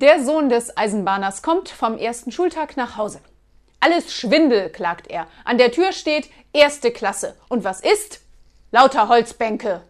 Der Sohn des Eisenbahners kommt vom ersten Schultag nach Hause. Alles Schwindel, klagt er. An der Tür steht erste Klasse. Und was ist? Lauter Holzbänke.